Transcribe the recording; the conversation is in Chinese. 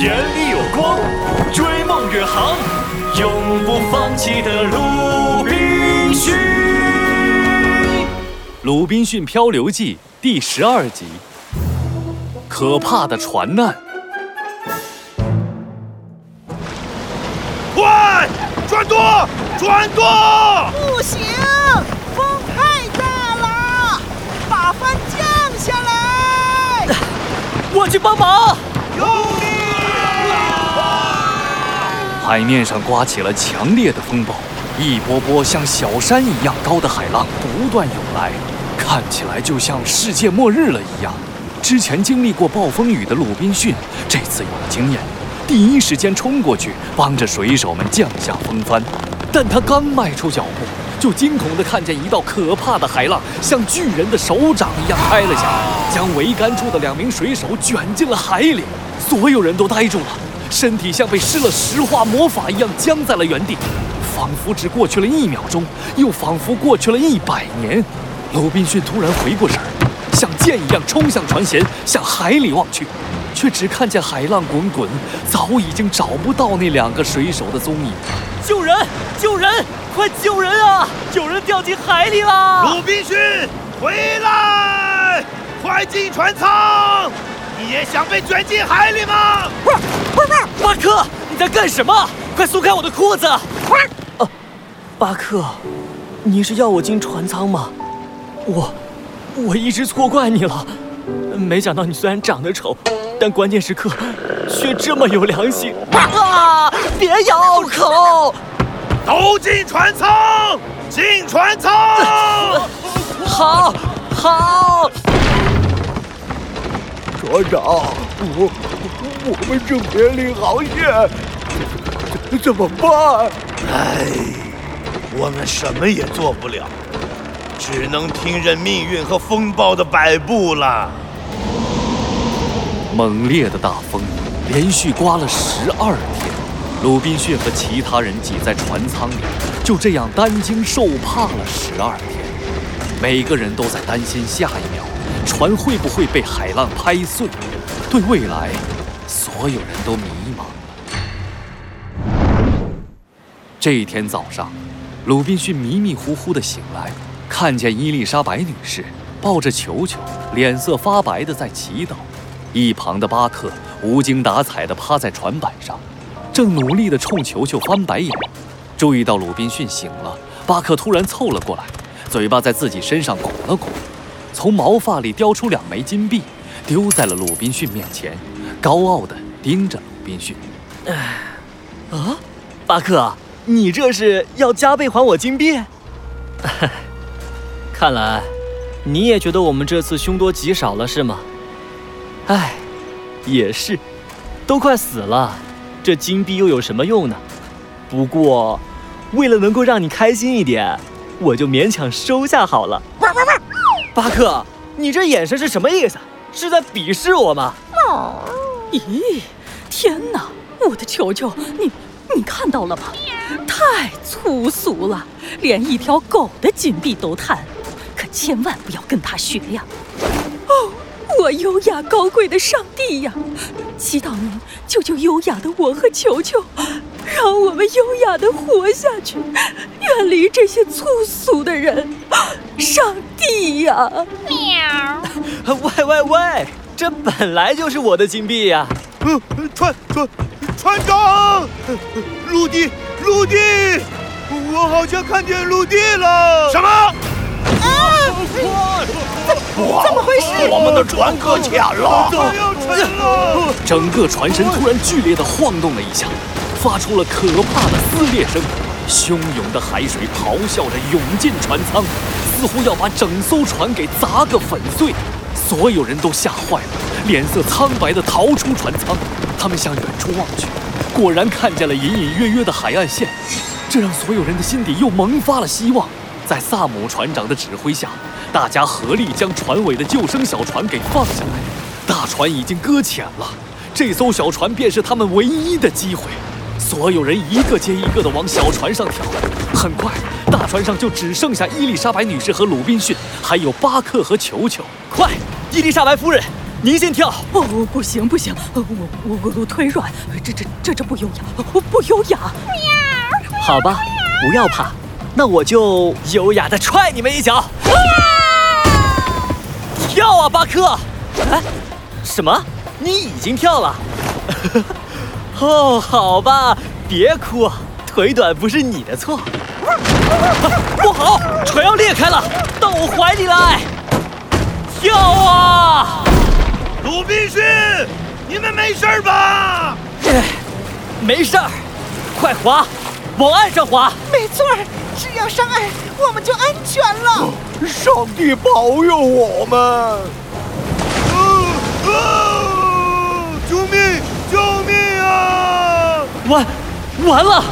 眼里有光，追梦远航，永不放弃的鲁滨逊。《鲁滨逊漂流记》第十二集：可怕的船难。快，转舵，转舵！不行，风太大了，把帆降下来。我去帮忙。用力！海面上刮起了强烈的风暴，一波波像小山一样高的海浪不断涌来，看起来就像世界末日了一样。之前经历过暴风雨的鲁滨逊这次有了经验，第一时间冲过去帮着水手们降下风帆。但他刚迈出脚步，就惊恐地看见一道可怕的海浪像巨人的手掌一样拍了下来，将桅杆处的两名水手卷进了海里。所有人都呆住了，身体像被施了石化魔法一样僵在了原地，仿佛只过去了一秒钟，又仿佛过去了一百年。鲁滨逊突然回过神儿，像箭一样冲向船舷，向海里望去，却只看见海浪滚滚，早已经找不到那两个水手的踪影。救人！救人！快救人啊！有人掉进海里了！鲁滨逊，回来！快进船舱！你也想被卷进海里吗？不是，不是，不是！巴克，你在干什么？快松开我的裤子！啊，巴克，你是要我进船舱吗？我，我一直错怪你了。没想到你虽然长得丑，但关键时刻却这么有良心。啊！别咬口！都进船舱！进船舱！好，好。船长，我我们正面临航线，怎怎么办？唉，我们什么也做不了，只能听任命运和风暴的摆布了。猛烈的大风连续刮了十二天，鲁滨逊和其他人挤在船舱里，就这样担惊受怕了十二天。每个人都在担心下一秒船会不会被海浪拍碎。对未来，所有人都迷茫了。这一天早上，鲁滨逊迷迷糊糊地醒来，看见伊丽莎白女士抱着球球，脸色发白的在祈祷。一旁的巴克无精打采地趴在船板上，正努力地冲球球翻白眼。注意到鲁滨逊醒了，巴克突然凑了过来，嘴巴在自己身上拱了拱，从毛发里叼出两枚金币，丢在了鲁滨逊面前，高傲地盯着鲁滨逊。啊，巴克，你这是要加倍还我金币？看来你也觉得我们这次凶多吉少了，是吗？唉，也是，都快死了，这金币又有什么用呢？不过，为了能够让你开心一点，我就勉强收下好了。巴克，你这眼神是什么意思？是在鄙视我吗？哦咦，天哪！我的球球，你你看到了吗？太粗俗了，连一条狗的金币都贪，可千万不要跟他学呀！哦。我优雅高贵的上帝呀，祈祷您救救优雅的我和球球，让我们优雅的活下去，远离这些粗俗的人。上帝呀！喵！喂喂喂，这本来就是我的金币呀！呃，船船船长，陆地陆地，我好像看见陆地了。什么？啊！怎么回事？我们的船搁浅了！要沉了！整个船身突然剧烈地晃动了一下，发出了可怕的撕裂声。汹涌的海水咆哮着涌进船舱，似乎要把整艘船给砸个粉碎。所有人都吓坏了，脸色苍白地逃出船舱。他们向远处望去，果然看见了隐隐约约的海岸线，这让所有人的心底又萌发了希望。在萨姆船长的指挥下，大家合力将船尾的救生小船给放下来。大船已经搁浅了，这艘小船便是他们唯一的机会。所有人一个接一个地往小船上跳。很快，大船上就只剩下伊丽莎白女士和鲁滨逊，还有巴克和球球。快，伊丽莎白夫人，您先跳。哦，不行不行，我我我我腿软，这这这这不优雅，我不优雅。喵好吧，不要怕，那我就优雅的踹你们一脚。跳啊，巴克！哎，什么？你已经跳了？哦，好吧，别哭，腿短不是你的错。不好，船要裂开了，到我怀里来！跳啊！鲁滨逊，你们没事吧？哎，没事儿，快滑，往岸上滑。没错儿，只要上岸，我们就安全了。上帝保佑我们！啊啊！救命！救命啊！完，完了！